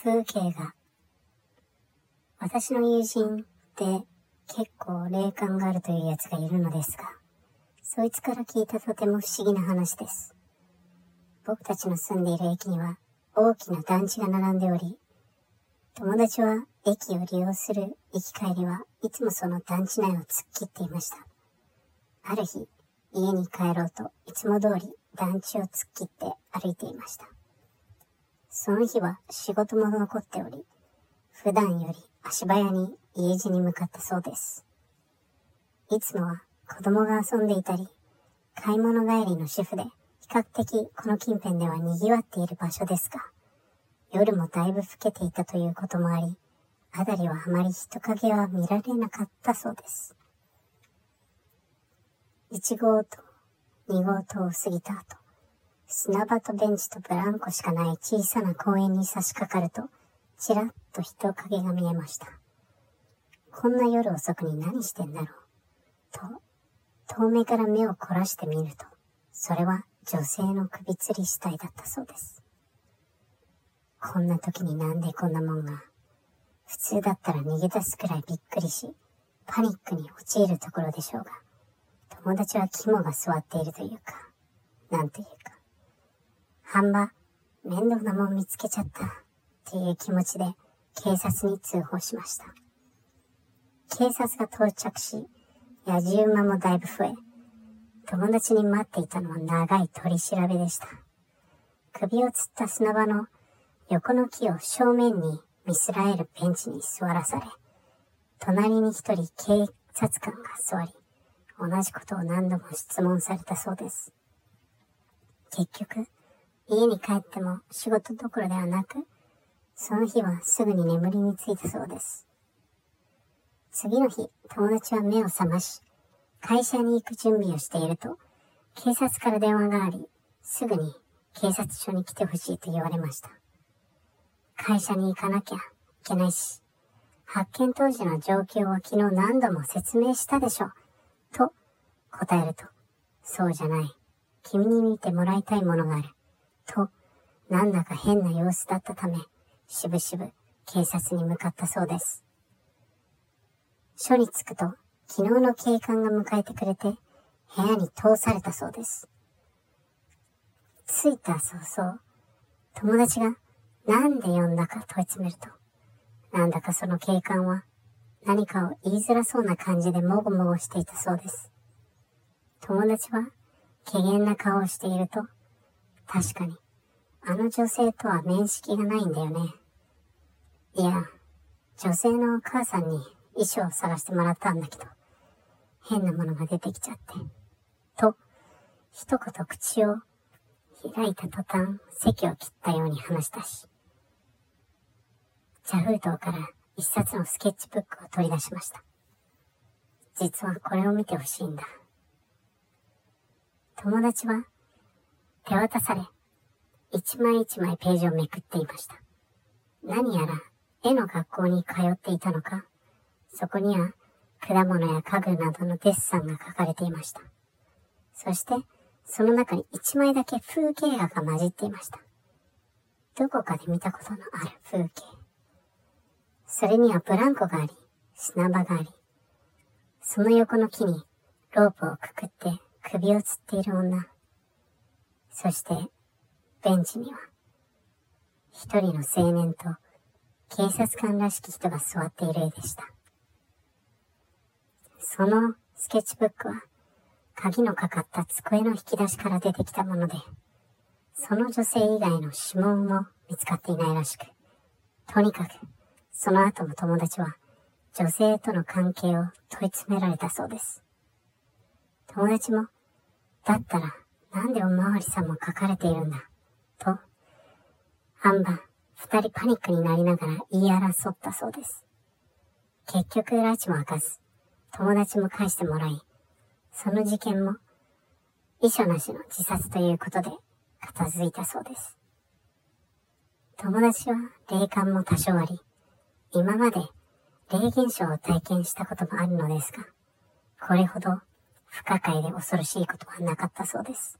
風景が、私の友人で結構霊感があるというやつがいるのですが、そいつから聞いたとても不思議な話です。僕たちの住んでいる駅には大きな団地が並んでおり、友達は駅を利用する行き帰りはいつもその団地内を突っ切っていました。ある日、家に帰ろうといつも通り団地を突っ切って歩いていました。その日は仕事も残っており、普段より足早に家路に向かったそうです。いつもは子供が遊んでいたり、買い物帰りの主婦で比較的この近辺では賑わっている場所ですが、夜もだいぶ更けていたということもあり、辺りはあまり人影は見られなかったそうです。1号と2号棟を過ぎた後、砂場とベンチとブランコしかない小さな公園に差し掛かると、ちらっと人影が見えました。こんな夜遅くに何してんだろう。と、遠目から目を凝らしてみると、それは女性の首吊り死体だったそうです。こんな時になんでこんなもんが、普通だったら逃げ出すくらいびっくりし、パニックに陥るところでしょうが、友達は肝が座っているというか、なんていうか、半ば、面倒なもん見つけちゃった、っていう気持ちで警察に通報しました。警察が到着し、野じ馬もだいぶ増え、友達に待っていたのは長い取り調べでした。首をつった砂場の横の木を正面に見すらえるベンチに座らされ、隣に一人警察官が座り、同じことを何度も質問されたそうです。結局、家に帰っても仕事どころではなく、その日はすぐに眠りについたそうです。次の日、友達は目を覚まし、会社に行く準備をしていると、警察から電話があり、すぐに警察署に来てほしいと言われました。会社に行かなきゃいけないし、発見当時の状況は昨日何度も説明したでしょ、と答えると、そうじゃない。君に見てもらいたいものがある。と、なんだか変な様子だったため、しぶしぶ警察に向かったそうです。署に着くと、昨日の警官が迎えてくれて、部屋に通されたそうです。着いた早々、友達がなんで呼んだか問い詰めると、なんだかその警官は何かを言いづらそうな感じでもごもごしていたそうです。友達は、怪げな顔をしていると、確かに、あの女性とは面識がないんだよね。いや、女性のお母さんに衣装を探してもらったんだけど、変なものが出てきちゃって。と、一言口を開いた途端、席を切ったように話したし、茶封筒から一冊のスケッチブックを取り出しました。実はこれを見てほしいんだ。友達は手渡され、一枚一枚ページをめくっていました。何やら絵の学校に通っていたのか、そこには果物や家具などのデッサンが書かれていました。そして、その中に一枚だけ風景画が混じっていました。どこかで見たことのある風景。それにはブランコがあり、砂場があり、その横の木にロープをくくって首を吊っている女。そして、ベンチには、一人の青年と警察官らしき人が座っている絵でした。そのスケッチブックは、鍵のかかった机の引き出しから出てきたもので、その女性以外の指紋も見つかっていないらしく、とにかく、その後も友達は女性との関係を問い詰められたそうです。友達も、だったらなんでおまわりさんも書かれているんだ、と、半ば二人パニックになりながら言い争ったそうです。結局、拉致も開かず、友達も返してもらい、その事件も、遺書なしの自殺ということで片付いたそうです。友達は霊感も多少あり、今まで霊現象を体験したこともあるのですが、これほど不可解で恐ろしいことはなかったそうです。